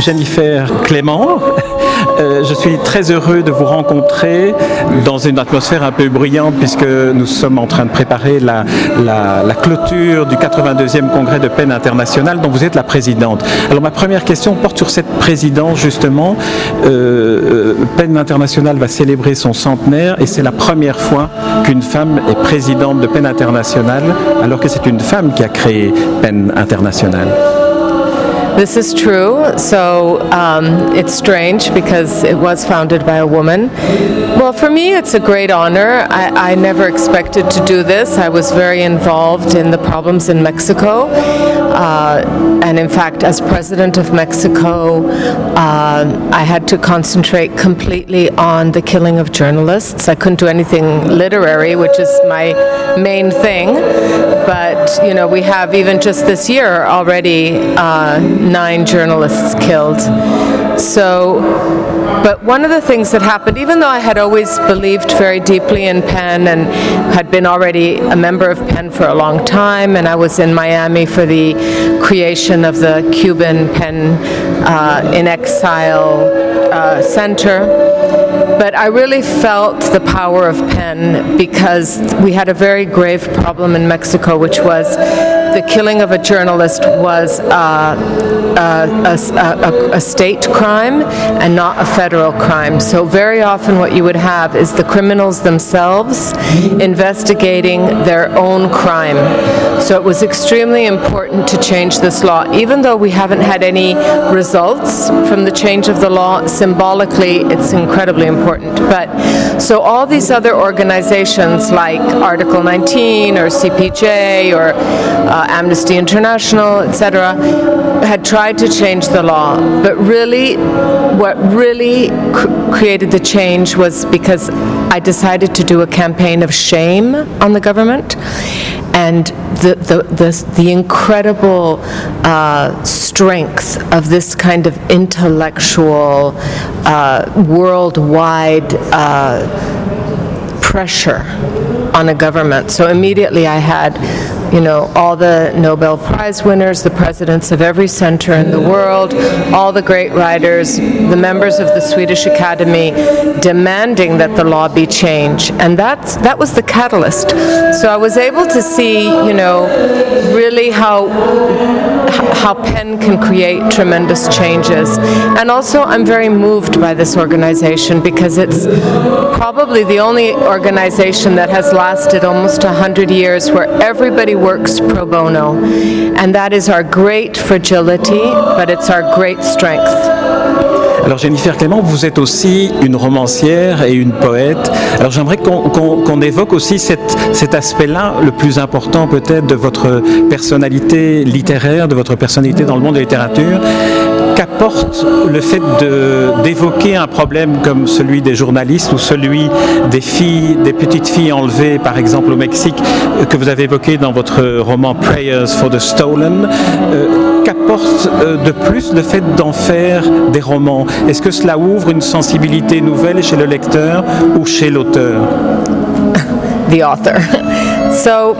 Jennifer Clément, euh, je suis très heureux de vous rencontrer dans une atmosphère un peu bruyante puisque nous sommes en train de préparer la, clôture du 82e congrès de peine internationale dont vous êtes la présidente. Alors ma première question porte sur cette présidence justement. Euh, euh, peine internationale va célébrer son centenaire et c'est la première fois qu'une femme est présidente de peine internationale alors que c'est une femme qui a créé peine internationale. This is true. So um, it's strange because it was founded by a woman. Well, for me, it's a great honor. I, I never expected to do this. I was very involved in the problems in Mexico. Uh, and in fact, as president of Mexico, uh, I had to concentrate completely on the killing of journalists. I couldn't do anything literary, which is my main thing. But, you know, we have even just this year already uh, nine journalists killed. So, but one of the things that happened, even though I had always believed very deeply in PEN and had been already a member of PEN for a long time, and I was in Miami for the creation of the Cuban PEN uh, in Exile uh, Center. But I really felt the power of PEN because we had a very grave problem in Mexico, which was the killing of a journalist was uh, a, a- a- a state crime and not a federal crime. So very often what you would have is the criminals themselves investigating their own crime. So it was extremely important to change this law. Even though we haven't had any results from the change of the law, symbolically, it's incredibly important. But, so all these other organizations like Article 19 or CPJ or uh, Amnesty International, etc., had tried to change the law. But really, what really cr- created the change was because I decided to do a campaign of shame on the government and the, the, the, the incredible uh, strength of this kind of intellectual, uh, worldwide uh, pressure on a government. So immediately I had, you know, all the Nobel Prize winners, the presidents of every center in the world, all the great writers, the members of the Swedish Academy demanding that the law be changed. And that's, that was the catalyst. So I was able to see, you know, really how how PEN can create tremendous changes. And also, I'm very moved by this organization because it's probably the only organization that has lasted almost 100 years where everybody works pro bono. And that is our great fragility, but it's our great strength. Alors Jennifer Clément, vous êtes aussi une romancière et une poète. Alors j'aimerais qu'on évoque aussi cet aspect-là, le plus important peut-être de votre personnalité littéraire, de votre personnalité dans le monde de la littérature. Qu'apporte le fait d'évoquer un problème comme celui des journalistes ou celui des filles, des petites filles enlevées par exemple au Mexique, que vous avez évoqué dans votre roman Prayers for the Stolen euh, Qu'apporte euh, de plus le fait d'en faire des romans? Est-ce que cela ouvre une sensibilité nouvelle chez le lecteur ou chez l'auteur? The author. so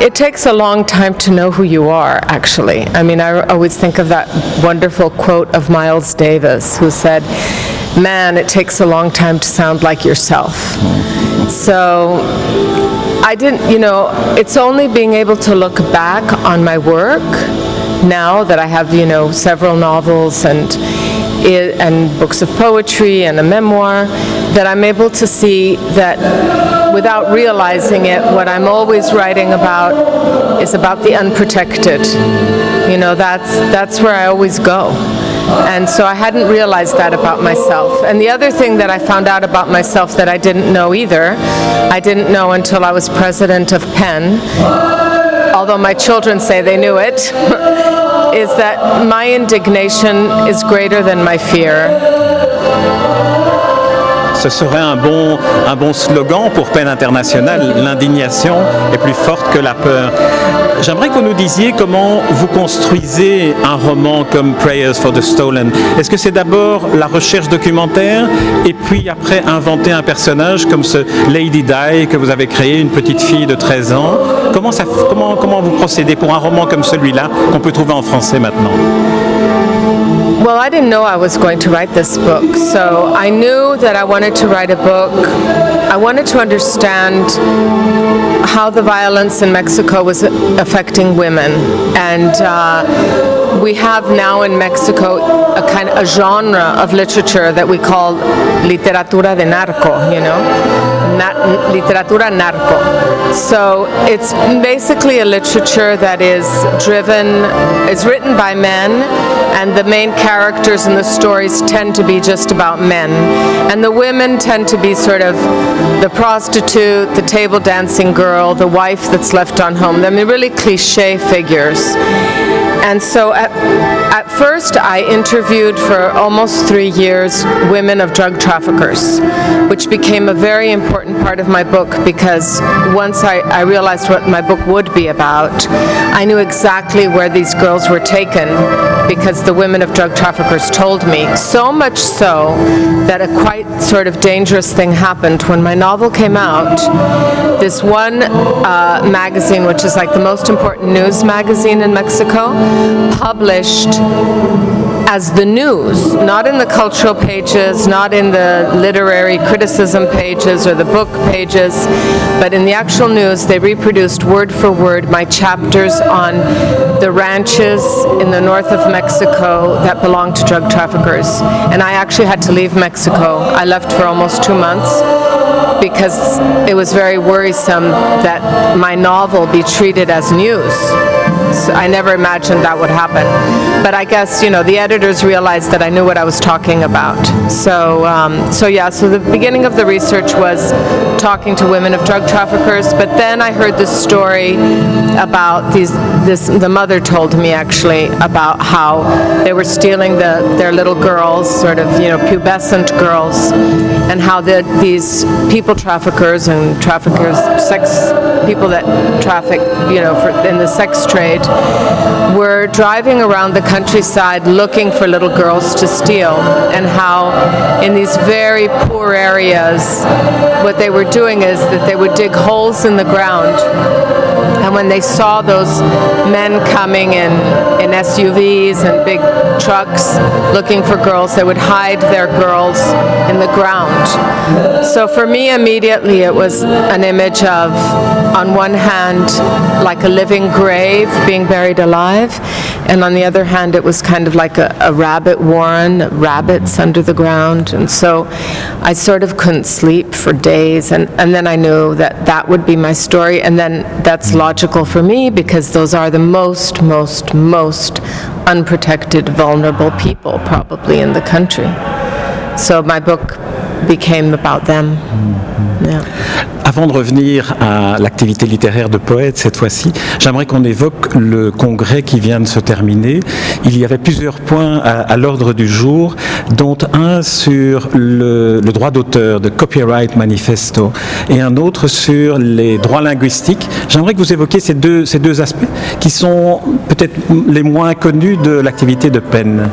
it takes a long time to know who you are, actually. I mean, I always think of that wonderful quote of Miles Davis, who said, Man, it takes a long time to sound like yourself. So I didn't, you know, it's only being able to look back on my work now that I have, you know, several novels and and books of poetry and a memoir that I'm able to see that without realizing it, what I'm always writing about is about the unprotected. You know, that's that's where I always go. And so I hadn't realized that about myself. And the other thing that I found out about myself that I didn't know either, I didn't know until I was president of PEN, although my children say they knew it, is that my indignation is greater than my fear. Ce serait un bon, un bon slogan pour peine internationale. L'indignation est plus forte que la peur. J'aimerais que vous nous disiez comment vous construisez un roman comme Prayers for the Stolen. Est-ce que c'est d'abord la recherche documentaire et puis après inventer un personnage comme ce Lady Di que vous avez créé, une petite fille de 13 ans? Comment, ça, comment, comment vous procédez pour un roman comme celui-là qu'on peut trouver en français maintenant? Well, I didn't know I was going to write this book, so I knew that I wanted to write a book. I wanted to understand how the violence in Mexico was affecting women, and uh, we have now in Mexico a kind of a genre of literature that we call literatura de narco. You know, Na- literatura narco. So it's basically a literature that is driven, is written by men, and the main characters in the stories tend to be just about men. And the women tend to be sort of the prostitute, the table dancing girl, the wife that's left on home. I mean, really cliche figures. And so at, at first, I interviewed for almost three years women of drug traffickers, which became a very important part of my book because once I, I realized what my book would be about, I knew exactly where these girls were taken because the women of drug traffickers told me. So much so that a quite sort of dangerous thing happened when my novel came out. This one uh, magazine, which is like the most important news magazine in Mexico, published as the news, not in the cultural pages, not in the literary criticism pages or the book pages, but in the actual news, they reproduced word for word my chapters on the ranches in the north of Mexico that belong to drug traffickers. And I actually had to leave Mexico. I left for almost two months because it was very worrisome that my novel be treated as news. I never imagined that would happen. But I guess, you know, the editors realized that I knew what I was talking about. So, um, so yeah, so the beginning of the research was talking to women of drug traffickers, but then I heard this story about these, this, the mother told me actually about how they were stealing the, their little girls, sort of, you know, pubescent girls, and how the, these people traffickers and traffickers, sex people that traffic, you know, for, in the sex trade, were driving around the countryside looking for little girls to steal, and how in these very poor areas, what they were doing is that they would dig holes in the ground. And when they saw those men coming in, in SUVs and big trucks looking for girls, they would hide their girls in the ground. So for me, immediately, it was an image of, on one hand, like a living grave being buried alive, and on the other hand, it was kind of like a, a rabbit warren, rabbits under the ground. And so I sort of couldn't sleep for days, and, and then I knew that that would be my story, and then that's logical for me because those are the most, most, most unprotected, vulnerable people probably in the country. So my book Avant de revenir à l'activité littéraire de poète cette fois-ci, j'aimerais qu'on évoque le congrès qui vient de se terminer. Il y avait plusieurs points à, l'ordre du jour, dont un sur le, le droit d'auteur de Copyright Manifesto et un autre sur les droits linguistiques. J'aimerais que vous évoquiez ces deux, ces deux aspects qui sont peut-être les moins connus de l'activité de peine.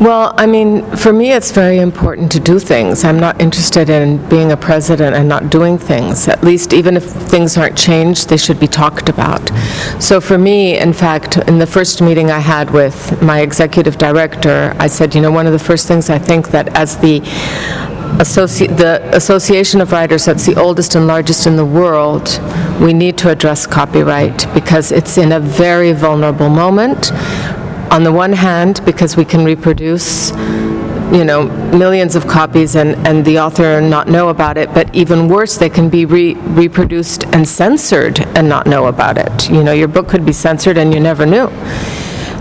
Well, I mean, for me, it's very important to do things. I'm not interested in being a president and not doing things. At least, even if things aren't changed, they should be talked about. So, for me, in fact, in the first meeting I had with my executive director, I said, you know, one of the first things I think that as the associ- the Association of Writers that's the oldest and largest in the world, we need to address copyright because it's in a very vulnerable moment. On the one hand, because we can reproduce, you know, millions of copies and, and the author not know about it, but even worse, they can be re- reproduced and censored and not know about it. You know, your book could be censored and you never knew.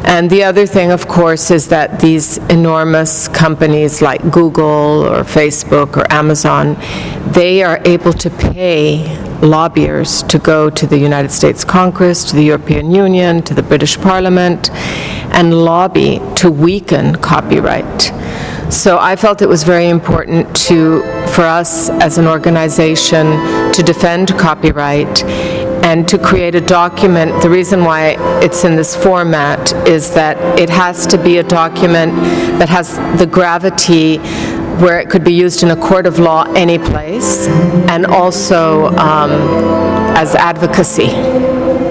And the other thing, of course, is that these enormous companies like Google or Facebook or Amazon, they are able to pay lobbyers to go to the United States Congress, to the European Union, to the British Parliament, and lobby to weaken copyright. So I felt it was very important to, for us as an organization to defend copyright and to create a document. The reason why it's in this format is that it has to be a document that has the gravity where it could be used in a court of law any place, and also um, as advocacy.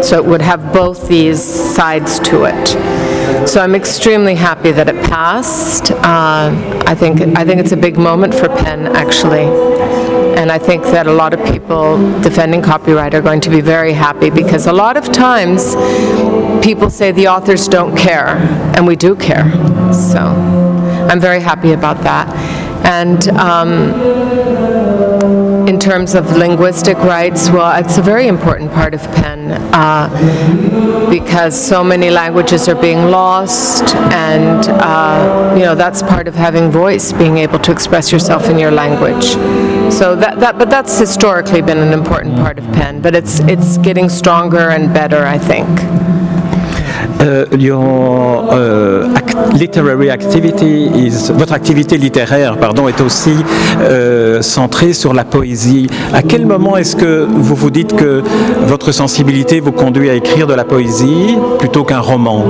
So it would have both these sides to it. So I'm extremely happy that it passed. Uh, I think I think it's a big moment for PEN, actually. And I think that a lot of people defending copyright are going to be very happy because a lot of times people say the authors don't care, and we do care. So I'm very happy about that. And um, in terms of linguistic rights, well, it's a very important part of PEN uh, because so many languages are being lost, and uh, you know that's part of having voice, being able to express yourself in your language. So that, that but that's historically been an important part of PEN, but it's it's getting stronger and better, I think. Uh, your uh, act- literary activity is, votre activité littéraire, pardon, est aussi euh, centrée sur la poésie. À quel moment est-ce que vous vous dites que votre sensibilité vous conduit à écrire de la poésie plutôt qu'un roman?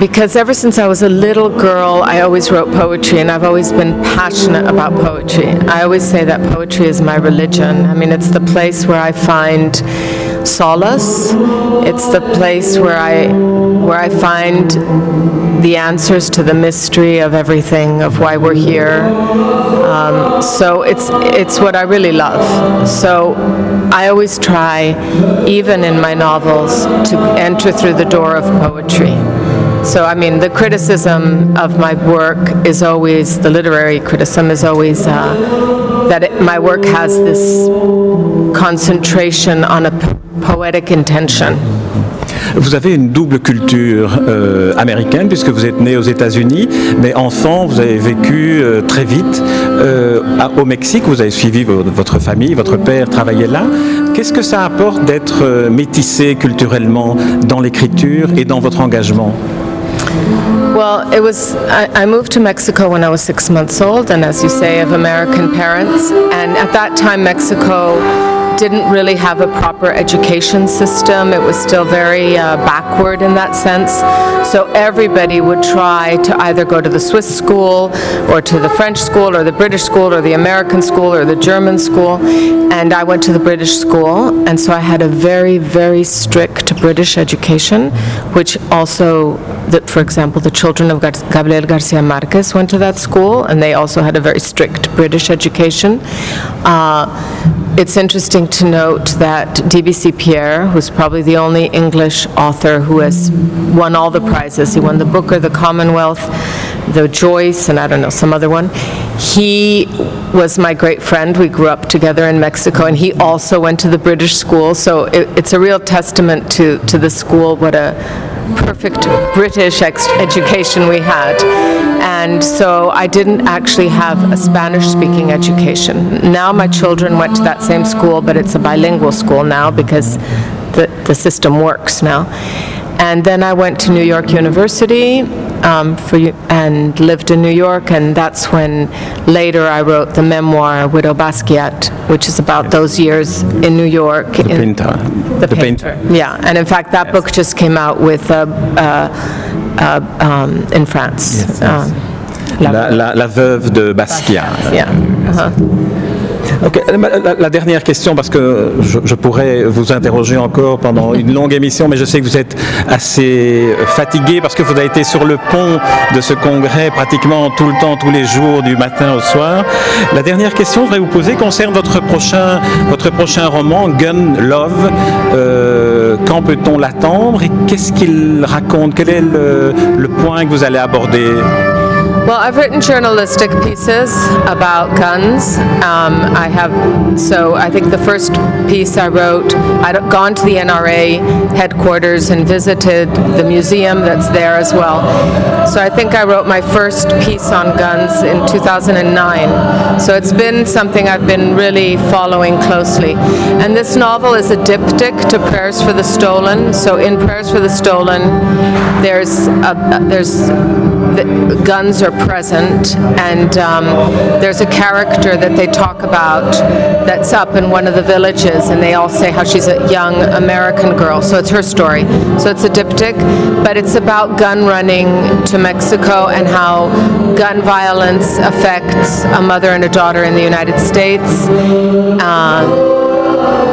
Because ever since I was a little girl, I always wrote poetry, and I've always been passionate about poetry. I always say that poetry is my religion. I mean, it's the place where I find solace. It's the place where I where I find the answers to the mystery of everything, of why we're here. Um, so it's it's what I really love. So I always try, even in my novels, to enter through the door of poetry. So, I mean, the criticism of my work is always, the literary criticism is always uh, that it, my work has this concentration on a poetic intention. Vous avez une double culture euh, américaine puisque vous êtes né aux États-Unis, mais enfant, vous avez vécu euh, très vite euh, à- au Mexique. Vous avez suivi vo- votre famille, votre père travaillait là. Qu'est-ce que ça apporte d'être euh, métissé culturellement dans l'écriture et dans votre engagement? Well, it was, I, I moved to Mexico when I was six months old, and as you say, of American parents. And at that time, Mexico didn't really have a proper education system. It was still very uh, backward in that sense. So everybody would try to either go to the Swiss school, or to the French school, or the British school, or the American school, or the German school. And I went to the British school, and so I had a very, very strict British education, which also, that, for example, the children of Gabriel Garcia Marquez went to that school, and they also had a very strict British education. Uh, it's interesting to note that DBC Pierre, who's probably the only English author who has won all the prizes, he won the Booker, the Commonwealth, the Joyce, and I don't know, some other one. He was my great friend. We grew up together in Mexico, and he also went to the British school. So it, it's a real testament to, to the school, what a perfect British education we had. And so I didn't actually have a Spanish speaking education. Now my children went to that same school, but it's a bilingual school now because the, the system works now. And then I went to New York University um, for, and lived in New York, and that's when later I wrote the memoir Widow Basquiat, which is about those years in New York. The in- painter. the The painter. painter. Yeah, and in fact, that book just came out with, uh, uh, uh, um, in France. Um, La- La, la- la veuve de Basquiat. Yeah, uh-huh. La, dernière question, parce que je, pourrais vous interroger encore pendant une longue émission, mais je sais que vous êtes assez fatigué parce que vous avez été sur le pont de ce congrès pratiquement tout le temps, tous les jours, du matin au soir. La dernière question que je voudrais vous poser concerne votre prochain, votre prochain roman, Gun Love. Euh, quand peut-on l'attendre et qu'est-ce qu'il raconte? Quel est le point que vous allez aborder? Well, I've written journalistic pieces about guns. Um, I have, so I think the first piece I wrote, I'd gone to the NRA headquarters and visited the museum that's there as well. So I think I wrote my first piece on guns in 2009. So it's been something I've been really following closely. And this novel is a diptych to Prayers for the Stolen. So in Prayers for the Stolen, there's a, there's guns are present, and um, there's a character that they talk about that's up in one of the villages, and they all say how she's a young American girl. So it's her story. So it's a diptych, but it's about gun running to Mexico and how gun violence affects a mother and a daughter in the United States. Uh,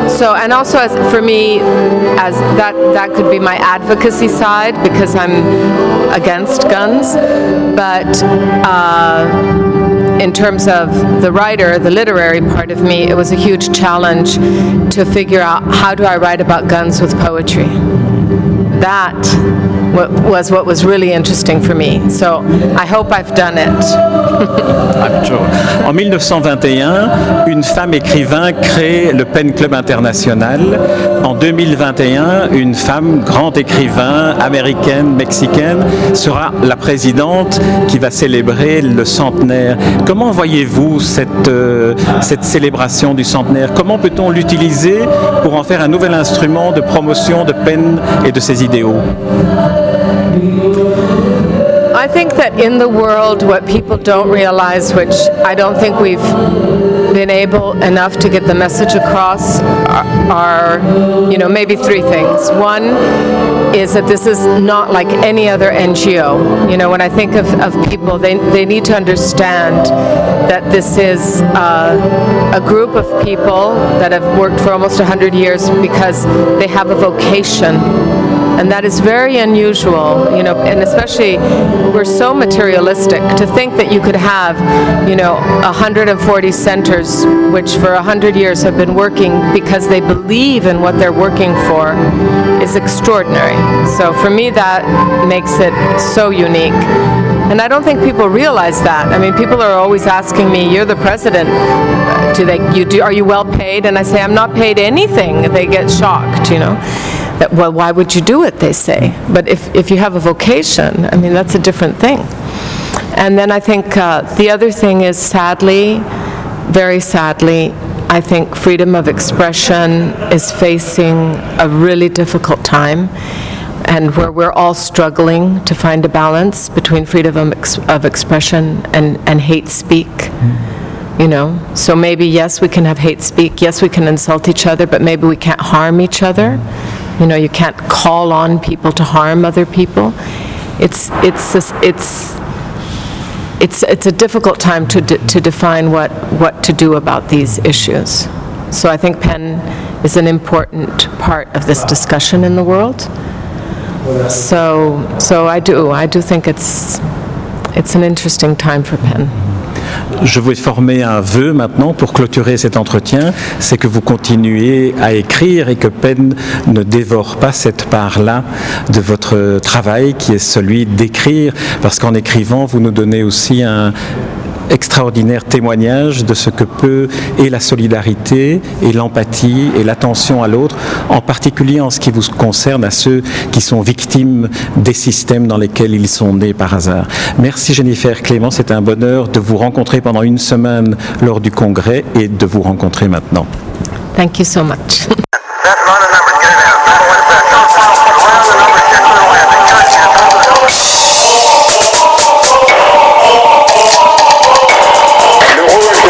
so and also as for me as that that could be my advocacy side because i'm against guns. But uh, in terms of the writer the literary part of me it was a huge challenge to figure out how do i write about guns with poetry that wa- was what was really interesting for me so i hope i've done it En 1921, une femme écrivain crée le Pen Club International. En 2021, une femme, grand écrivain, américaine, mexicaine, sera la présidente qui va célébrer le centenaire. Comment voyez-vous cette, euh, cette célébration du centenaire? Comment peut-on l'utiliser pour en faire un nouvel instrument de promotion de Penn et de ses I think that in the world, what people don't realize, which I don't think we've been able enough to get the message across, are, are you know, maybe three things. One is that this is not like any other NGO. You know, when I think of, of people, they, they need to understand that this is uh, a group of people that have worked for almost 100 years because they have a vocation and that is very unusual you know and especially we're so materialistic to think that you could have you know 140 centers which for 100 years have been working because they believe in what they're working for is extraordinary so for me that makes it so unique and I don't think people realize that. I mean, people are always asking me, "You're the president. Do they? You do? Are you well paid?" And I say, "I'm not paid anything." They get shocked, you know. That well, why would you do it? They say. But if if you have a vocation, I mean, that's a different thing. And then I think uh, the other thing is, sadly, very sadly, I think freedom of expression is facing a really difficult time and where we're all struggling to find a balance between freedom of, ex- of expression and, and hate speak. You know, so maybe yes, we can have hate speak. Yes, we can insult each other, but maybe we can't harm each other. You know, you can't call on people to harm other people. It's it's it's it's it's a difficult time to de- to define what what to do about these issues. So I think PEN is an important part of this discussion in the world. So, so I do, I do think it's, it's an interesting time for PEN. Je vais former un vœu maintenant pour clôturer cet entretien, c'est que vous continuez à écrire et que Penn ne dévore pas cette part-là de votre travail qui est celui d'écrire, parce qu'en écrivant, vous nous donnez aussi un extraordinaire témoignage de ce que peut et la solidarité et l'empathie et l'attention à l'autre, en particulier en ce qui vous concerne à ceux qui sont victimes des systèmes dans lesquels ils sont nés par hasard. Merci Jennifer Clément, c'est un bonheur de vous rencontrer pendant une semaine lors du congrès et de vous rencontrer maintenant. Thank you so much.